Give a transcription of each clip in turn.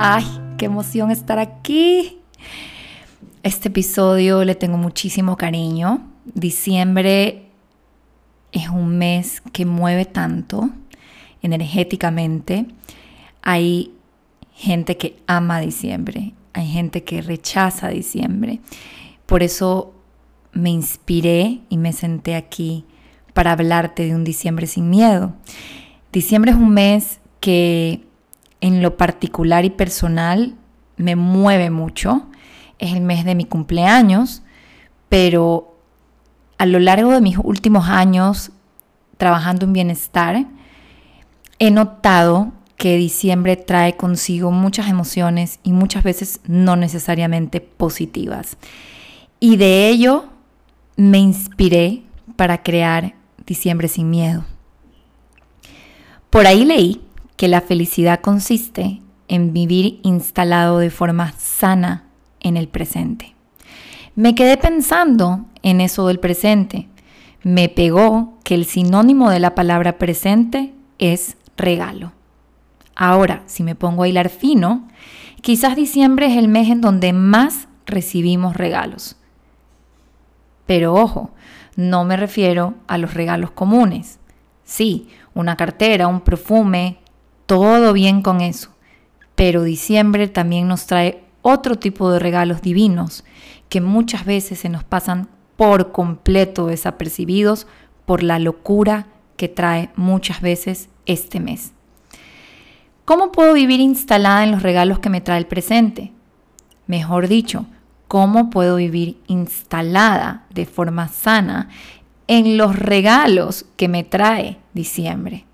Ay, qué emoción estar aquí. Este episodio le tengo muchísimo cariño. Diciembre es un mes que mueve tanto energéticamente. Hay gente que ama diciembre, hay gente que rechaza diciembre. Por eso me inspiré y me senté aquí para hablarte de un diciembre sin miedo. Diciembre es un mes que en lo particular y personal me mueve mucho. Es el mes de mi cumpleaños, pero a lo largo de mis últimos años trabajando en bienestar, he notado que diciembre trae consigo muchas emociones y muchas veces no necesariamente positivas. Y de ello me inspiré para crear Diciembre sin miedo. Por ahí leí que la felicidad consiste en vivir instalado de forma sana en el presente. Me quedé pensando en eso del presente. Me pegó que el sinónimo de la palabra presente es regalo. Ahora, si me pongo a hilar fino, quizás diciembre es el mes en donde más recibimos regalos. Pero ojo, no me refiero a los regalos comunes. Sí, una cartera, un perfume, todo bien con eso. Pero diciembre también nos trae otro tipo de regalos divinos que muchas veces se nos pasan por completo desapercibidos por la locura que trae muchas veces este mes. ¿Cómo puedo vivir instalada en los regalos que me trae el presente? Mejor dicho, ¿cómo puedo vivir instalada de forma sana en los regalos que me trae diciembre?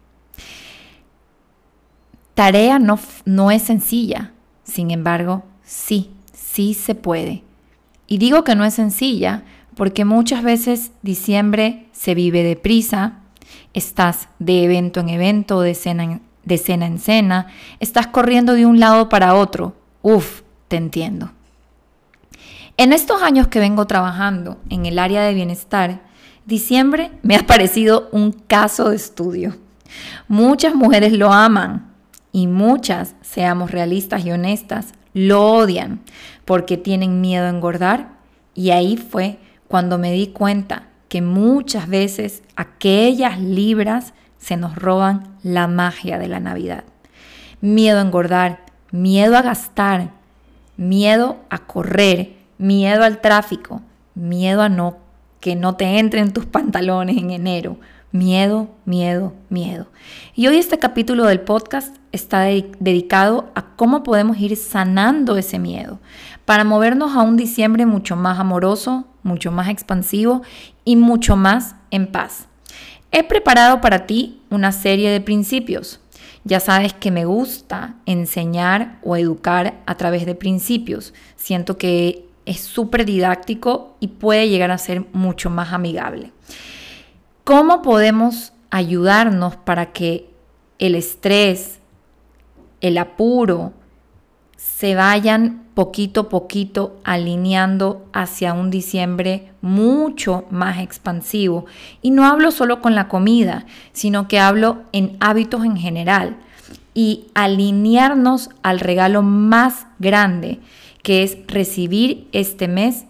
Tarea no, no es sencilla, sin embargo, sí, sí se puede. Y digo que no es sencilla porque muchas veces diciembre se vive deprisa, estás de evento en evento, de cena en de cena en cena, estás corriendo de un lado para otro. Uf, te entiendo. En estos años que vengo trabajando en el área de bienestar, diciembre me ha parecido un caso de estudio. Muchas mujeres lo aman y muchas, seamos realistas y honestas, lo odian porque tienen miedo a engordar y ahí fue cuando me di cuenta que muchas veces aquellas libras se nos roban la magia de la Navidad. Miedo a engordar, miedo a gastar, miedo a correr, miedo al tráfico, miedo a no que no te entren tus pantalones en enero. Miedo, miedo, miedo. Y hoy este capítulo del podcast está dedicado a cómo podemos ir sanando ese miedo para movernos a un diciembre mucho más amoroso, mucho más expansivo y mucho más en paz. He preparado para ti una serie de principios. Ya sabes que me gusta enseñar o educar a través de principios. Siento que es súper didáctico y puede llegar a ser mucho más amigable. ¿Cómo podemos ayudarnos para que el estrés, el apuro, se vayan poquito a poquito alineando hacia un diciembre mucho más expansivo. Y no hablo solo con la comida, sino que hablo en hábitos en general y alinearnos al regalo más grande, que es recibir este mes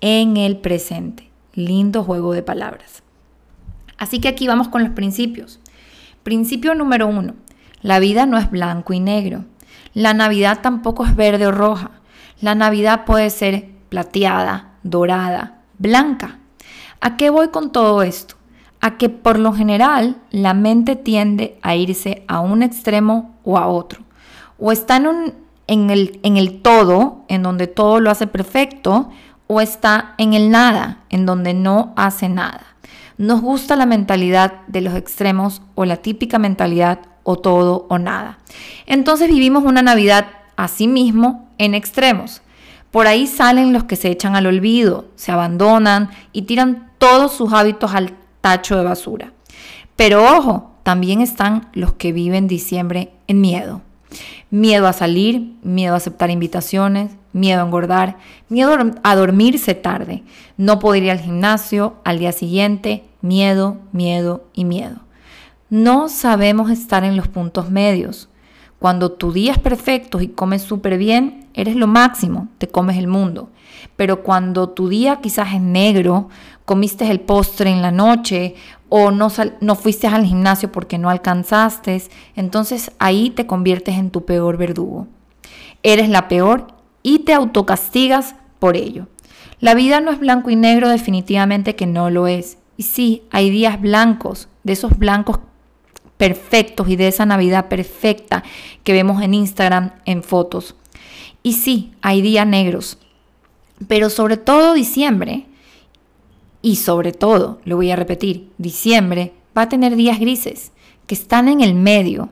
en el presente. Lindo juego de palabras. Así que aquí vamos con los principios. Principio número uno, la vida no es blanco y negro. La Navidad tampoco es verde o roja. La Navidad puede ser plateada, dorada, blanca. ¿A qué voy con todo esto? A que por lo general la mente tiende a irse a un extremo o a otro. O está en, el, en el todo, en donde todo lo hace perfecto, o está en el nada, en donde no hace nada. Nos gusta la mentalidad de los extremos o la típica mentalidad o todo o nada. Entonces vivimos una Navidad así mismo en extremos. Por ahí salen los que se echan al olvido, se abandonan y tiran todos sus hábitos al tacho de basura. Pero ojo, también están los que viven diciembre en miedo. Miedo a salir, miedo a aceptar invitaciones, miedo a engordar, miedo a dormirse tarde, no poder ir al gimnasio al día siguiente, miedo, miedo y miedo. No sabemos estar en los puntos medios. Cuando tu día es perfecto y comes súper bien, eres lo máximo, te comes el mundo. Pero cuando tu día quizás es negro, comiste el postre en la noche o no, fuiste al gimnasio porque no alcanzaste, entonces ahí te conviertes en tu peor verdugo. Eres la peor y te autocastigas por ello. La vida no es blanco y negro, definitivamente que no lo es. Y sí, hay días blancos, de esos blancos perfectos y de esa Navidad perfecta que vemos en Instagram en fotos. Y sí, hay días negros, pero sobre todo diciembre, y sobre todo, lo voy a repetir, diciembre va a tener días grises que están en el medio,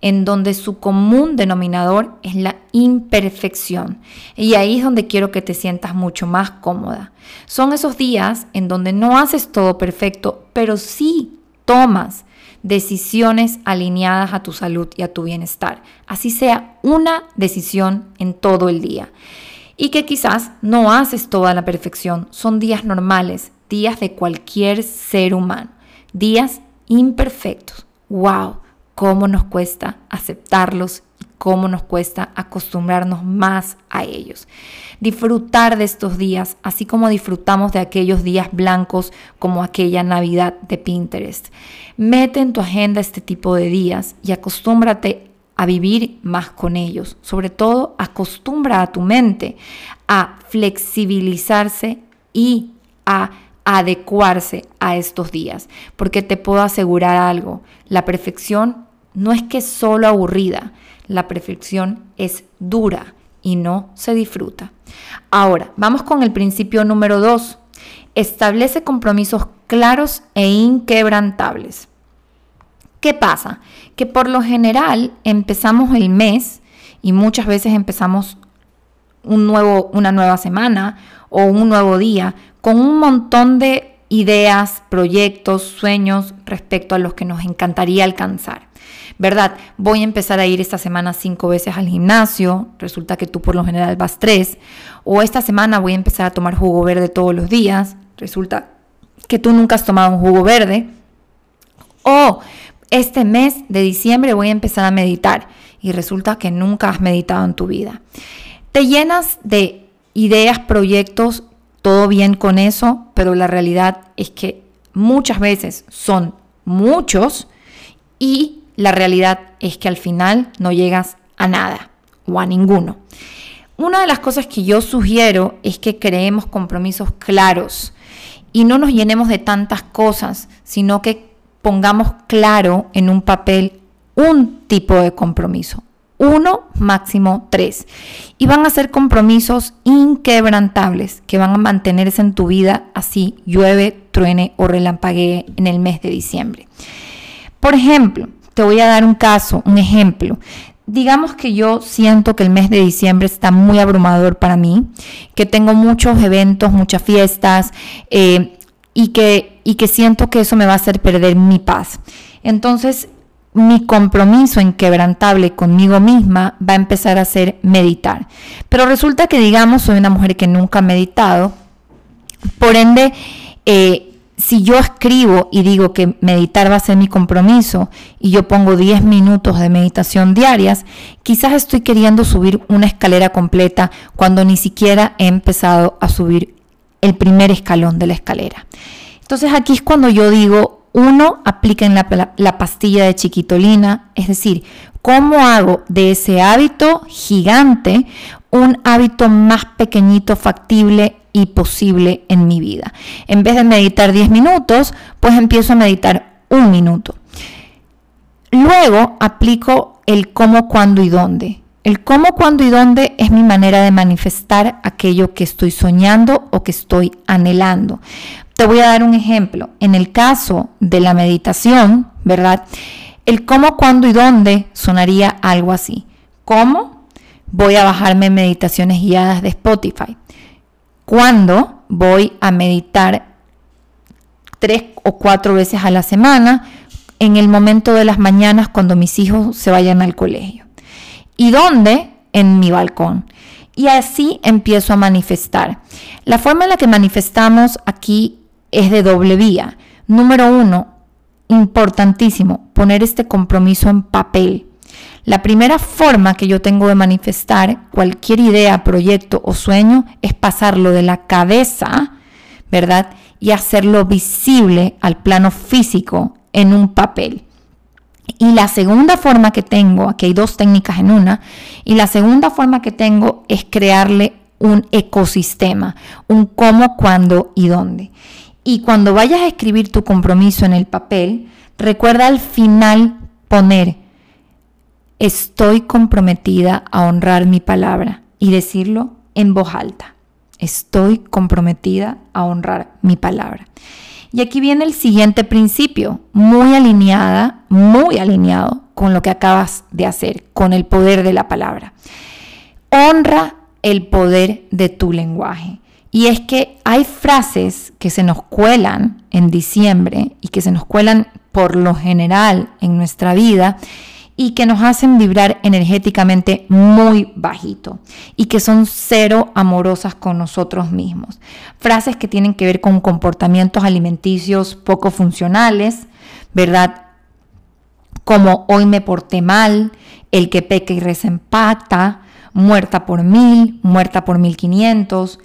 en donde su común denominador es la imperfección. Y ahí es donde quiero que te sientas mucho más cómoda. Son esos días en donde no haces todo perfecto, pero sí tomas decisiones alineadas a tu salud y a tu bienestar. Así sea una decisión en todo el día. Y que quizás no haces toda la perfección. Son días normales, días de cualquier ser humano. Días imperfectos. ¡Wow! Cómo nos cuesta aceptarlos y cómo nos cuesta acostumbrarnos más a ellos. Disfrutar de estos días, así como disfrutamos de aquellos días blancos como aquella Navidad de Pinterest. Mete en tu agenda este tipo de días y acostúmbrate a vivir más con ellos. Sobre todo, acostumbra a tu mente a flexibilizarse y a adecuarse a estos días, porque te puedo asegurar algo, la perfección no es que solo aburrida, la perfección es dura y no se disfruta. Ahora, vamos con el principio número dos. Establece compromisos claros e inquebrantables. ¿Qué pasa? Que por lo general empezamos el mes y muchas veces empezamos un nuevo, una nueva semana o un nuevo día con un montón de ideas, proyectos, sueños respecto a los que nos encantaría alcanzar. ¿verdad? Voy a empezar a ir esta semana cinco veces al gimnasio, resulta que tú por lo general vas tres, o esta semana voy a empezar a tomar jugo verde todos los días, resulta que tú nunca has tomado un jugo verde, o este mes de diciembre voy a empezar a meditar y resulta que nunca has meditado en tu vida. Te llenas de ideas, proyectos, todo bien con eso, pero la realidad es que muchas veces son muchos y la realidad es que al final no llegas a nada o a ninguno. Una de las cosas que yo sugiero es que creemos compromisos claros y no nos llenemos de tantas cosas, sino que pongamos claro en un papel un tipo de compromiso. Uno, máximo tres. Y van a ser compromisos inquebrantables que van a mantenerse en tu vida así llueve, truene o relampaguee en el mes de diciembre. Por ejemplo, te voy a dar un caso, un ejemplo. Digamos que yo siento que el mes de diciembre está muy abrumador para mí, que tengo muchos eventos, muchas fiestas eh, y, que, y que siento que eso me va a hacer perder mi paz. Entonces, mi compromiso inquebrantable conmigo misma va a empezar a ser meditar. Pero resulta que, digamos, soy una mujer que nunca ha meditado, por ende, eh, si yo escribo y digo que meditar va a ser mi compromiso y yo pongo 10 minutos de meditación diarias, quizás estoy queriendo subir una escalera completa cuando ni siquiera he empezado a subir el primer escalón de la escalera. Entonces aquí es cuando yo digo, uno, apliquen la, la pastilla de chiquitolina, es decir, ¿cómo hago de ese hábito gigante un hábito más pequeñito, factible y posible en mi vida. En vez de meditar 10 minutos, pues empiezo a meditar un minuto. Luego aplico el cómo, cuándo y dónde. El cómo, cuándo y dónde es mi manera de manifestar aquello que estoy soñando o que estoy anhelando. Te voy a dar un ejemplo. En el caso de la meditación, ¿verdad? El cómo, cuándo y dónde sonaría algo así. ¿Cómo? Voy a bajarme meditaciones guiadas de Spotify cuando voy a meditar tres o cuatro veces a la semana en el momento de las mañanas cuando mis hijos se vayan al colegio. ¿Y dónde? En mi balcón. Y así empiezo a manifestar. La forma en la que manifestamos aquí es de doble vía. Número uno, importantísimo, poner este compromiso en papel. La primera forma que yo tengo de manifestar cualquier idea, proyecto o sueño es pasarlo de la cabeza, ¿verdad? Y hacerlo visible al plano físico en un papel. Y la segunda forma que tengo, aquí hay dos técnicas en una, y la segunda forma que tengo es crearle un ecosistema, un cómo, cuándo y dónde. Y cuando vayas a escribir tu compromiso en el papel, recuerda al final poner, estoy comprometida a honrar mi palabra y decirlo en voz alta. Estoy comprometida a honrar mi palabra. Y aquí viene el siguiente principio, muy alineada, muy alineado con lo que acabas de hacer, con el poder de la palabra. Honra el poder de tu lenguaje. Y es que hay frases que se nos cuelan en diciembre y que se nos cuelan por lo general en nuestra vida y que nos hacen vibrar energéticamente muy bajito y que son cero amorosas con nosotros mismos. Frases que tienen que ver con comportamientos alimenticios poco funcionales, ¿verdad? Como hoy me porté mal, el que peca y reza muerta por mil, muerta por mil quinientos.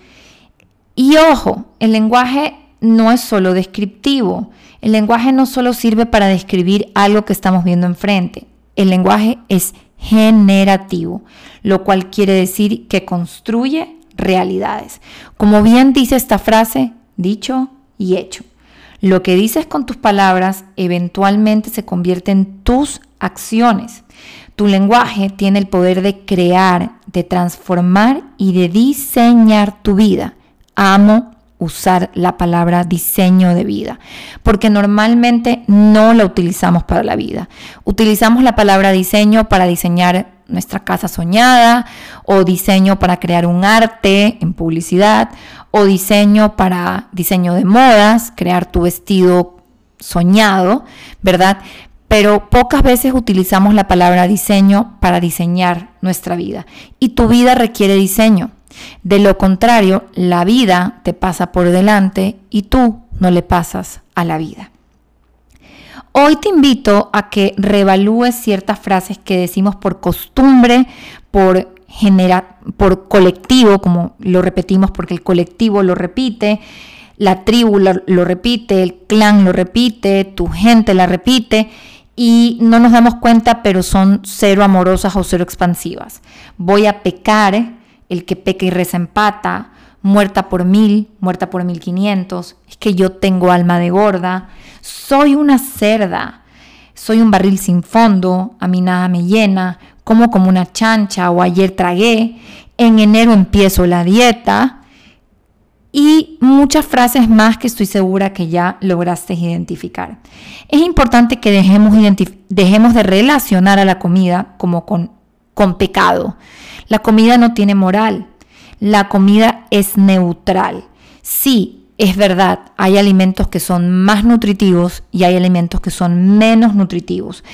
Y ojo, el lenguaje no es solo descriptivo. El lenguaje no solo sirve para describir algo que estamos viendo enfrente. El lenguaje es generativo, lo cual quiere decir que construye realidades. Como bien dice esta frase, dicho y hecho. Lo que dices con tus palabras eventualmente se convierte en tus acciones. Tu lenguaje tiene el poder de crear, de transformar y de diseñar tu vida. Amo usar la palabra diseño de vida, porque normalmente no la utilizamos para la vida. Utilizamos la palabra diseño para diseñar nuestra casa soñada, o diseño para crear un arte en publicidad, o diseño para diseño de modas, crear tu vestido soñado, ¿verdad? Pero pocas veces utilizamos la palabra diseño para diseñar nuestra vida. Y tu vida requiere diseño. De lo contrario, la vida te pasa por delante y tú no le pasas a la vida. Hoy te invito a que reevalúes ciertas frases que decimos por costumbre, por, por colectivo, como lo repetimos porque el colectivo lo repite, la tribu lo repite, el clan lo repite, tu gente la repite y no nos damos cuenta, pero son cero amorosas o cero expansivas. Voy a pecar el que peca y reza empata, muerta por mil, muerta por mil quinientos, es que yo tengo alma de gorda, soy una cerda, soy un barril sin fondo, a mí nada me llena, como como una chancha o ayer tragué, en enero empiezo la dieta y muchas frases más que estoy segura que ya lograste identificar. Es importante que dejemos, dejemos de relacionar a la comida como con, con pecado. La comida no tiene moral. La comida es neutral. Sí, es verdad, hay alimentos que son más nutritivos y hay alimentos que son menos nutritivos.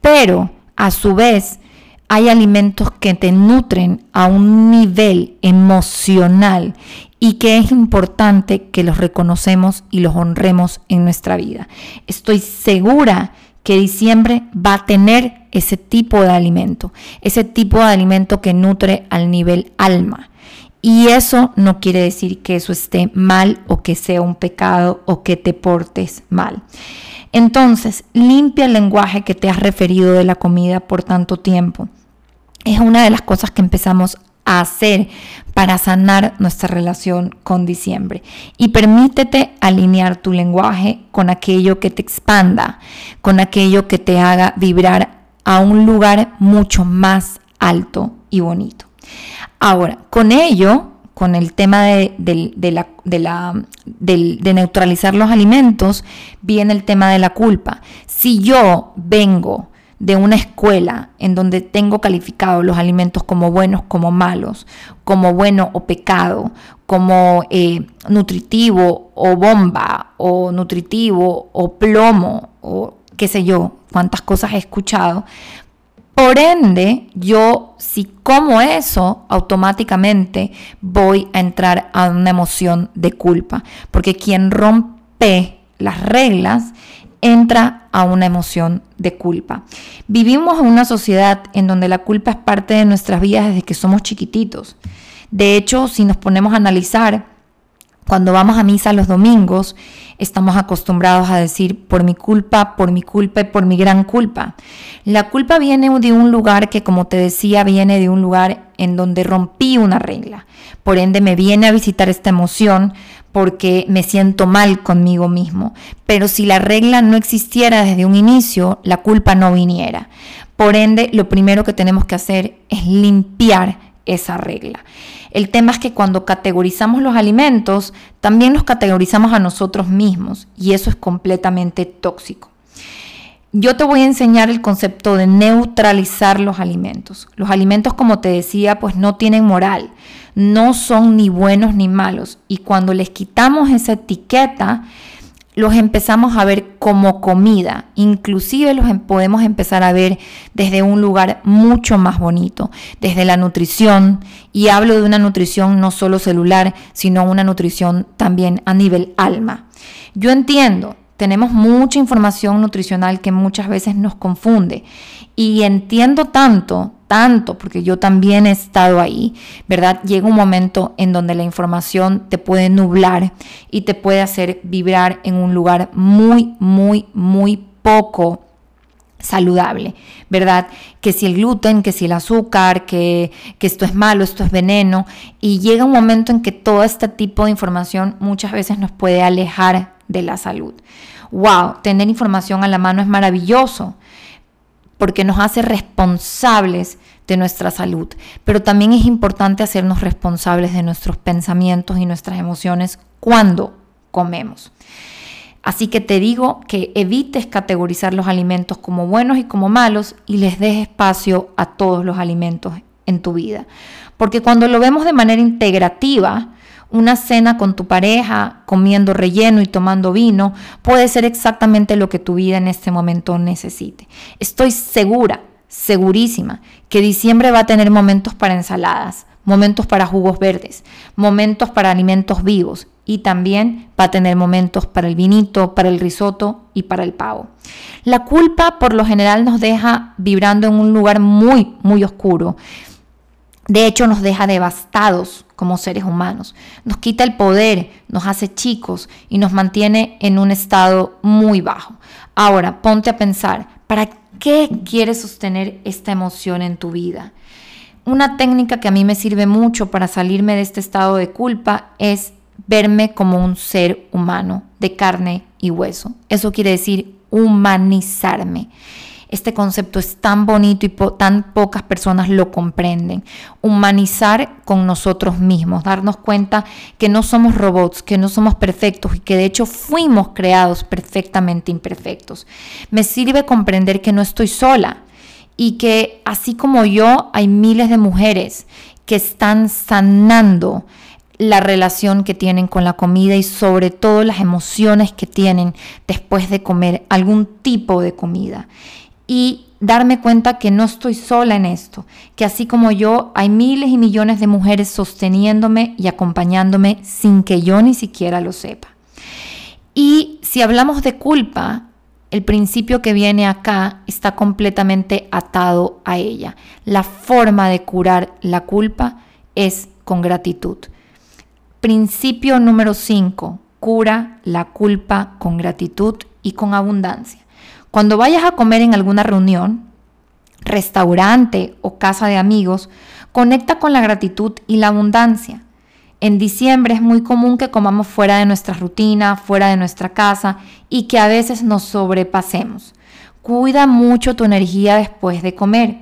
Pero, a su vez, hay alimentos que te nutren a un nivel emocional y que es importante que los reconocemos y los honremos en nuestra vida. Estoy segura que diciembre va a tener ese tipo de alimento, ese tipo de alimento que nutre al nivel alma. Y eso no quiere decir que eso esté mal o que sea un pecado o que te portes mal. Entonces, limpia el lenguaje que te has referido de la comida por tanto tiempo. Es una de las cosas que empezamos a hacer para sanar nuestra relación con diciembre. Y permítete alinear tu lenguaje con aquello que te expanda, con aquello que te haga vibrar a un lugar mucho más alto y bonito. Ahora, con ello, con el tema de, la, de, neutralizar los alimentos, viene el tema de la culpa. Si yo vengo de una escuela en donde tengo calificados los alimentos como buenos, como malos, como bueno o pecado, como eh, nutritivo o bomba, o nutritivo o plomo, o qué sé yo, cuántas cosas he escuchado. Por ende, yo si como eso, automáticamente voy a entrar a una emoción de culpa, porque quien rompe las reglas entra a una emoción de culpa. Vivimos en una sociedad en donde la culpa es parte de nuestras vidas desde que somos chiquititos. De hecho, si nos ponemos a analizar, cuando vamos a misa los domingos, estamos acostumbrados a decir por mi culpa, por mi culpa y por mi gran culpa. La culpa viene de un lugar que, como te decía, viene de un lugar en donde rompí una regla. Por ende, me viene a visitar esta emoción porque me siento mal conmigo mismo. Pero si la regla no existiera desde un inicio, la culpa no viniera. Por ende, lo primero que tenemos que hacer es limpiar esa regla. El tema es que cuando categorizamos los alimentos, también los categorizamos a nosotros mismos y eso es completamente tóxico. Yo te voy a enseñar el concepto de neutralizar los alimentos. Los alimentos, como te decía, pues no tienen moral, no son ni buenos ni malos. Y cuando les quitamos esa etiqueta, los empezamos a ver como comida, inclusive los em, podemos empezar a ver desde un lugar mucho más bonito, desde la nutrición, y hablo de una nutrición no solo celular, sino una nutrición también a nivel alma. Yo entiendo, tenemos mucha información nutricional que muchas veces nos confunde y entiendo tanto tanto, porque yo también he estado ahí, ¿verdad? Llega un momento en donde la información te puede nublar y te puede hacer vibrar en un lugar muy, muy, muy poco saludable, ¿verdad? Que si el gluten, que si el azúcar, que, que, esto es malo, esto es veneno. Y llega un momento en que todo este tipo de información muchas veces nos puede alejar de la salud. ¡Wow! Tener información a la mano es maravilloso, porque nos hace responsables de nuestra salud. Pero también es importante hacernos responsables de nuestros pensamientos y nuestras emociones cuando comemos. Así que te digo que evites categorizar los alimentos como buenos y como malos y les des espacio a todos los alimentos en tu vida. Porque cuando lo vemos de manera integrativa, una cena con tu pareja, comiendo relleno y tomando vino, puede ser exactamente lo que tu vida en este momento necesite. Estoy segura, segurísima, que diciembre va a tener momentos para ensaladas, momentos para jugos verdes, momentos para alimentos vivos y también va a tener momentos para el vinito, para el risotto y para el pavo. La culpa por lo general nos deja vibrando en un lugar muy, muy oscuro. De hecho, nos deja devastados como seres humanos. Nos quita el poder, nos hace chicos y nos mantiene en un estado muy bajo. Ahora, ponte a pensar, ¿para qué quieres sostener esta emoción en tu vida? Una técnica que a mí me sirve mucho para salirme de este estado de culpa es verme como un ser humano de carne y hueso. Eso quiere decir humanizarme. Este concepto es tan bonito y tan pocas personas lo comprenden. Humanizar con nosotros mismos, darnos cuenta que no somos robots, que no somos perfectos y que de hecho fuimos creados perfectamente imperfectos. Me sirve comprender que no estoy sola y que así como yo hay miles de mujeres que están sanando la relación que tienen con la comida y sobre todo las emociones que tienen después de comer algún tipo de comida y darme cuenta que no estoy sola en esto, que así como yo hay miles y millones de mujeres sosteniéndome y acompañándome sin que yo ni siquiera lo sepa. Y si hablamos de culpa, el principio que viene acá está completamente atado a ella. La forma de curar la culpa es con gratitud. Principio número 5. Cura la culpa con gratitud y con abundancia. Cuando vayas a comer en alguna reunión, restaurante o casa de amigos, conecta con la gratitud y la abundancia. En diciembre es muy común que comamos fuera de nuestra rutina, fuera de nuestra casa y que a veces nos sobrepasemos. Cuida mucho tu energía después de comer.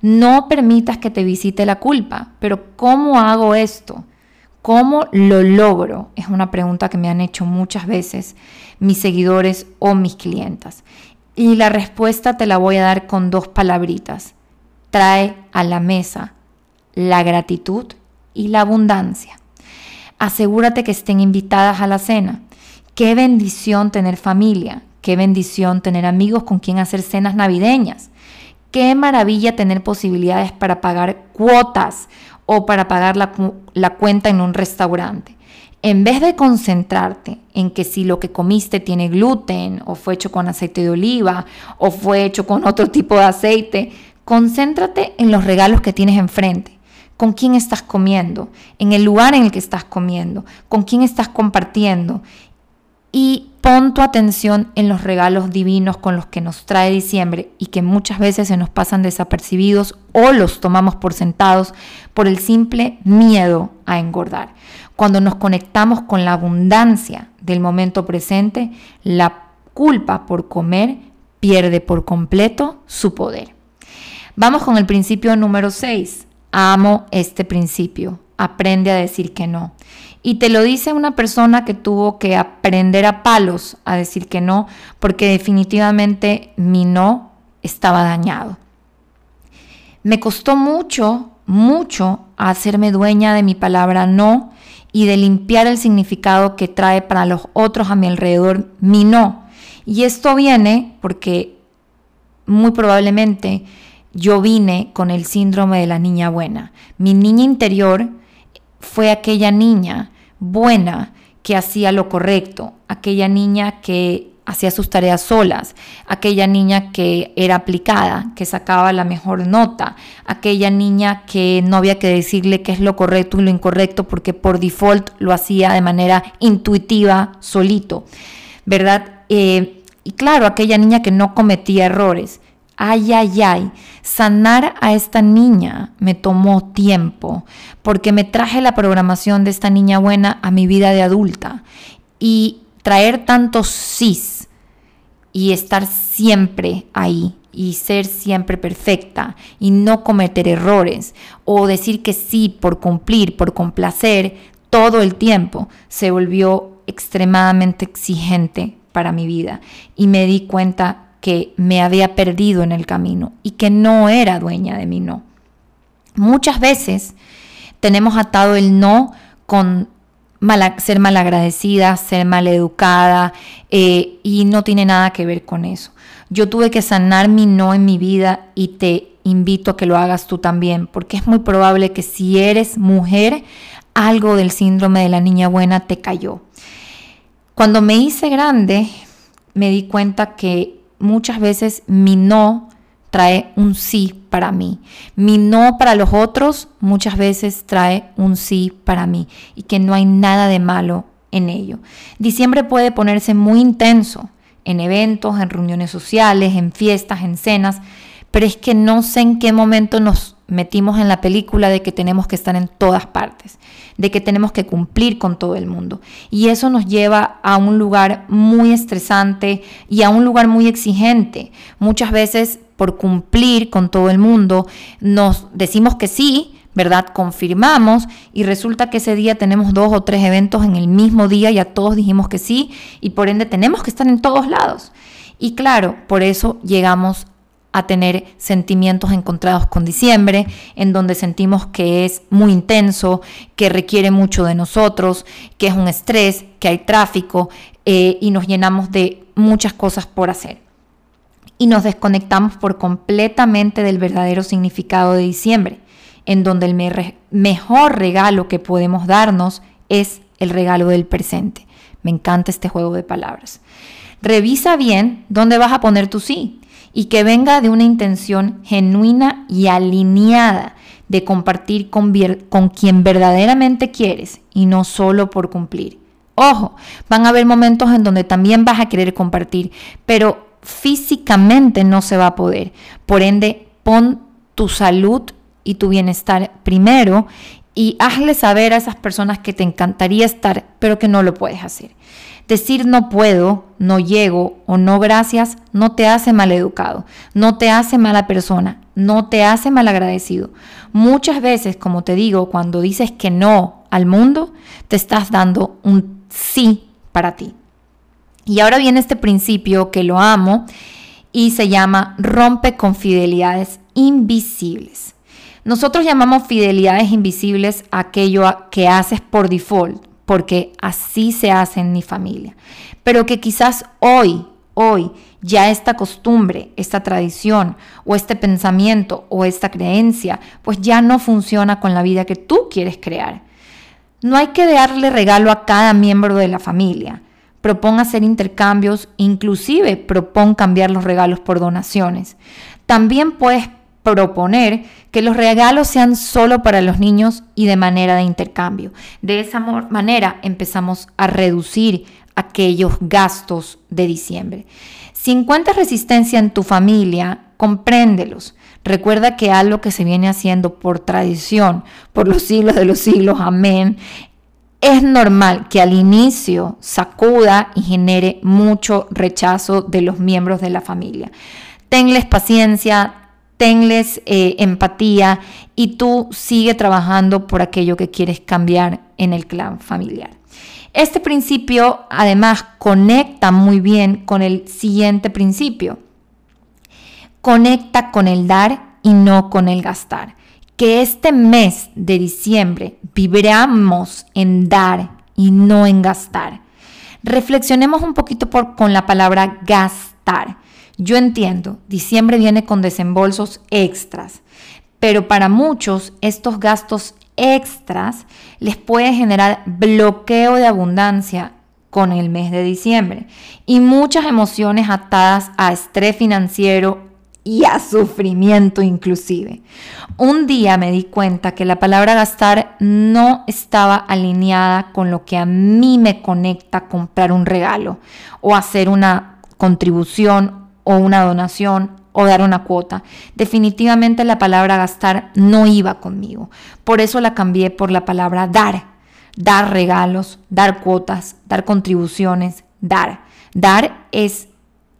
No permitas que te visite la culpa. Pero ¿cómo hago esto? ¿Cómo lo logro? Es una pregunta que me han hecho muchas veces mis seguidores o mis clientas. Y la respuesta te la voy a dar con dos palabritas. Trae a la mesa la gratitud y la abundancia. Asegúrate que estén invitadas a la cena. Qué bendición tener familia, qué bendición tener amigos con quien hacer cenas navideñas. Qué maravilla tener posibilidades para pagar cuotas o para pagar la, la cuenta en un restaurante. En vez de concentrarte en que si lo que comiste tiene gluten o fue hecho con aceite de oliva o fue hecho con otro tipo de aceite, concéntrate en los regalos que tienes enfrente. Con quién estás comiendo, en el lugar en el que estás comiendo, con quién estás compartiendo. Y pon tu atención en los regalos divinos con los que nos trae diciembre y que muchas veces se nos pasan desapercibidos o los tomamos por sentados por el simple miedo a engordar. Cuando nos conectamos con la abundancia del momento presente, la culpa por comer pierde por completo su poder. Vamos con el principio número 6. Amo este principio. Aprende a decir que no. Y te lo dice una persona que tuvo que aprender a palos a decir que no, porque definitivamente mi no estaba dañado. Me costó mucho, mucho hacerme dueña de mi palabra no y de limpiar el significado que trae para los otros a mi alrededor mi no. Y esto viene porque muy probablemente yo vine con el síndrome de la niña buena. Mi niña interior fue aquella niña buena que hacía lo correcto, aquella niña que hacía sus tareas solas, aquella niña que era aplicada, que sacaba la mejor nota, aquella niña que no había que decirle qué es lo correcto y lo incorrecto porque por default lo hacía de manera intuitiva, solito, ¿verdad? Eh, y claro, aquella niña que no cometía errores. Ay, ay, ay, sanar a esta niña me tomó tiempo porque me traje la programación de esta niña buena a mi vida de adulta. Y traer tantos sís y estar siempre ahí y ser siempre perfecta y no cometer errores o decir que sí por cumplir, por complacer todo el tiempo, se volvió extremadamente exigente para mi vida y me di cuenta que me había perdido en el camino y que no era dueña de mi no. Muchas veces tenemos atado el no con ser malagradecida, ser maleducada eh, y no tiene nada que ver con eso. Yo tuve que sanar mi no en mi vida y te invito a que lo hagas tú también, porque es muy probable que si eres mujer, algo del síndrome de la niña buena te cayó. Cuando me hice grande, me di cuenta que muchas veces mi no trae un sí para mí. Mi no para los otros muchas veces trae un sí para mí y que no hay nada de malo en ello. Diciembre puede ponerse muy intenso en eventos, en reuniones sociales, en fiestas, en cenas, pero es que no sé en qué momento nos metimos en la película de que tenemos que estar en todas partes, de que tenemos que cumplir con todo el mundo. Y eso nos lleva a un lugar muy estresante y a un lugar muy exigente. Muchas veces por cumplir con todo el mundo, nos decimos que sí, ¿verdad? Confirmamos y resulta que ese día tenemos dos o tres eventos en el mismo día y a todos dijimos que sí y por ende tenemos que estar en todos lados. Y claro, por eso llegamos a tener sentimientos encontrados con diciembre, en donde sentimos que es muy intenso, que requiere mucho de nosotros, que es un estrés, que hay tráfico eh, y nos llenamos de muchas cosas por hacer y nos desconectamos por completamente del verdadero significado de diciembre, en donde el mejor regalo que podemos darnos es el regalo del presente. Me encanta este juego de palabras. Revisa bien dónde vas a poner tu sí y que venga de una intención genuina y alineada de compartir con, con quien verdaderamente quieres y no solo por cumplir. Ojo, van a haber momentos en donde también vas a querer compartir, pero físicamente no se va a poder. Por ende, pon tu salud y tu bienestar primero y hazle saber a esas personas que te encantaría estar, pero que no lo puedes hacer. Decir no puedo, no llego o no gracias no te hace mal educado, no te hace mala persona, no te hace mal agradecido. Muchas veces, como te digo, cuando dices que no al mundo, te estás dando un sí para ti. Y ahora viene este principio que lo amo y se llama rompe con fidelidades invisibles. Nosotros llamamos fidelidades invisibles aquello que haces por default, porque así se hace en mi familia. Pero que quizás hoy, hoy, ya esta costumbre, esta tradición o este pensamiento o esta creencia, pues ya no funciona con la vida que tú quieres crear. No hay que darle regalo a cada miembro de la familia. Propón hacer intercambios, inclusive propón cambiar los regalos por donaciones. También puedes proponer que los regalos sean solo para los niños y de manera de intercambio. De esa manera empezamos a reducir aquellos gastos de diciembre. Si encuentras resistencia en tu familia, compréndelos. Recuerda que algo que se viene haciendo por tradición, por los siglos de los siglos, amén, es normal que al inicio sacuda y genere mucho rechazo de los miembros de la familia. Tenles paciencia, tenles eh, empatía y tú sigue trabajando por aquello que quieres cambiar en el clan familiar. Este principio además conecta muy bien con el siguiente principio. Conecta con el dar y no con el gastar. Que este mes de diciembre vibramos en dar y no en gastar. Reflexionemos un poquito con la palabra gastar. Yo entiendo, diciembre viene con desembolsos extras, pero para muchos estos gastos extras les puede generar bloqueo de abundancia con el mes de diciembre y muchas emociones atadas a estrés financiero y a sufrimiento inclusive. Un día me di cuenta que la palabra gastar no estaba alineada con lo que a mí me conecta comprar un regalo o hacer una contribución o una donación o dar una cuota. Definitivamente la palabra gastar no iba conmigo. Por eso la cambié por la palabra dar. Dar regalos, dar cuotas, dar contribuciones, dar. Dar es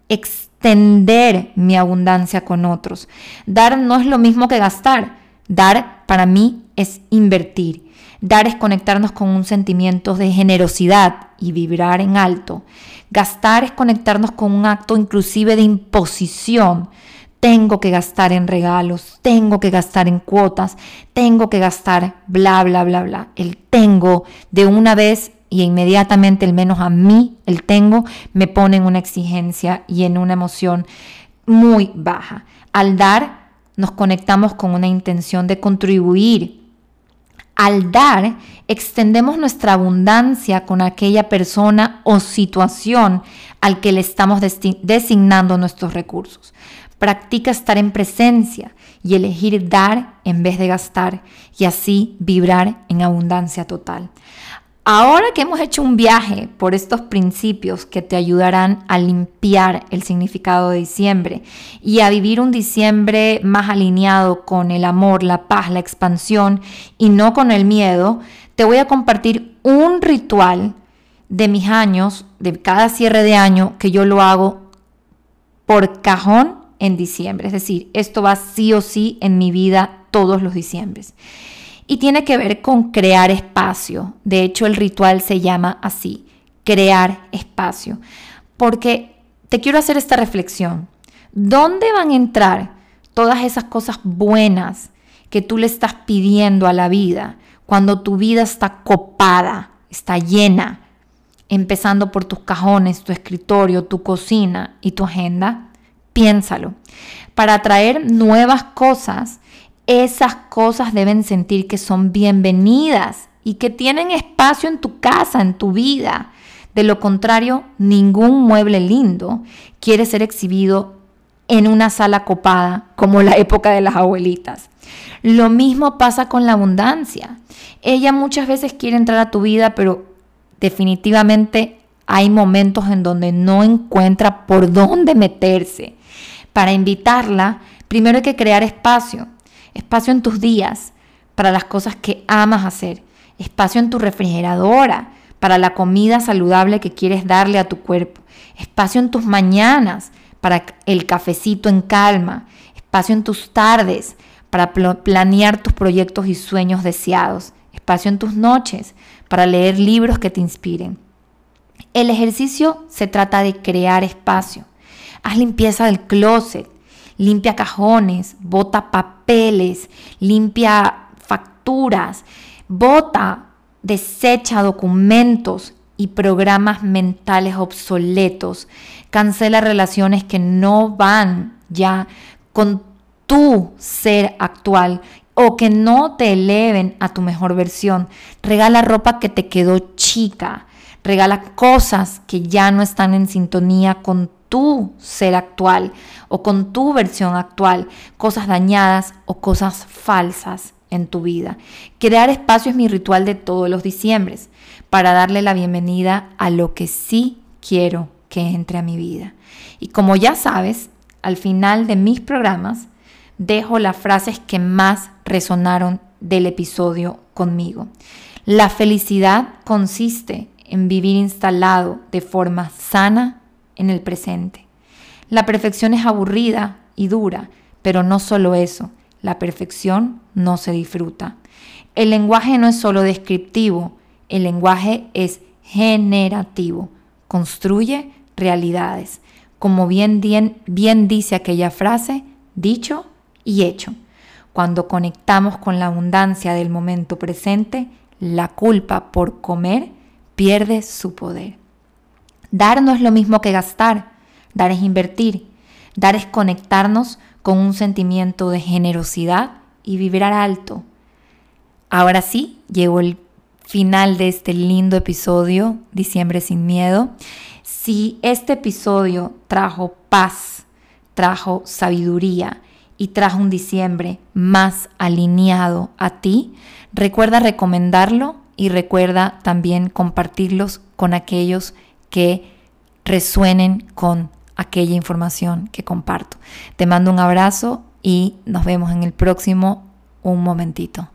extender mi abundancia con otros. Dar no es lo mismo que gastar. Dar para mí es invertir. Dar es conectarnos con un sentimiento de generosidad y vibrar en alto. Gastar es conectarnos con un acto inclusive de imposición. Tengo que gastar en regalos, tengo que gastar en cuotas, tengo que gastar bla, bla, bla, bla. El tengo de una vez y inmediatamente el menos a mí, el tengo, me pone en una exigencia y en una emoción muy baja. Al dar, nos conectamos con una intención de contribuir al dar, extendemos nuestra abundancia con aquella persona o situación al que le estamos designando nuestros recursos. Practica estar en presencia y elegir dar en vez de gastar y así vibrar en abundancia total. Ahora que hemos hecho un viaje por estos principios que te ayudarán a limpiar el significado de diciembre y a vivir un diciembre más alineado con el amor, la paz, la expansión y no con el miedo, te voy a compartir un ritual de mis años, de cada cierre de año, que yo lo hago por cajón en diciembre. Es decir, esto va sí o sí en mi vida todos los diciembres y tiene que ver con crear espacio. De hecho, el ritual se llama así, crear espacio. Porque te quiero hacer esta reflexión. ¿Dónde van a entrar todas esas cosas buenas que tú le estás pidiendo a la vida cuando tu vida está copada, está llena? Empezando por tus cajones, tu escritorio, tu cocina y tu agenda. Piénsalo. Para atraer nuevas cosas, esas cosas deben sentir que son bienvenidas y que tienen espacio en tu casa, en tu vida. De lo contrario, ningún mueble lindo quiere ser exhibido en una sala copada como la época de las abuelitas. Lo mismo pasa con la abundancia. Ella muchas veces quiere entrar a tu vida, pero definitivamente hay momentos en donde no encuentra por dónde meterse. Para invitarla, primero hay que crear espacio espacio en tus días para las cosas que amas hacer, espacio en tu refrigeradora para la comida saludable que quieres darle a tu cuerpo, espacio en tus mañanas para el cafecito en calma, espacio en tus tardes para planear tus proyectos y sueños deseados, espacio en tus noches para leer libros que te inspiren. El ejercicio se trata de crear espacio. Haz limpieza del closet, limpia cajones, bota papeles, limpia facturas, bota, desecha documentos y programas mentales obsoletos, cancela relaciones que no van ya con tu ser actual o que no te eleven a tu mejor versión. Regala ropa que te quedó chica. Regala cosas que ya no están en sintonía con tu ser actual o con tu versión actual, cosas dañadas o cosas falsas en tu vida. Crear espacio es mi ritual de todos los diciembres para darle la bienvenida a lo que sí quiero que entre a mi vida. Y como ya sabes, al final de mis programas dejo las frases que más resonaron del episodio conmigo. La felicidad consiste en vivir instalado de forma sana en el presente. La perfección es aburrida y dura, pero no solo eso, la perfección no se disfruta. El lenguaje no es solo descriptivo, el lenguaje es generativo, construye realidades. Como bien, bien, bien dice aquella frase, dicho y hecho. Cuando conectamos con la abundancia del momento presente, la culpa por comer pierde su poder. Dar no es lo mismo que gastar, dar es invertir, dar es conectarnos con un sentimiento de generosidad y vibrar alto. Ahora sí, llegó el final de este lindo episodio, Diciembre sin Miedo. Si este episodio trajo paz, trajo sabiduría y trajo un diciembre más alineado a ti, recuerda recomendarlo y recuerda también compartirlos con aquellos que resuenen con aquella información que comparto. Te mando un abrazo y nos vemos en el próximo un momentito.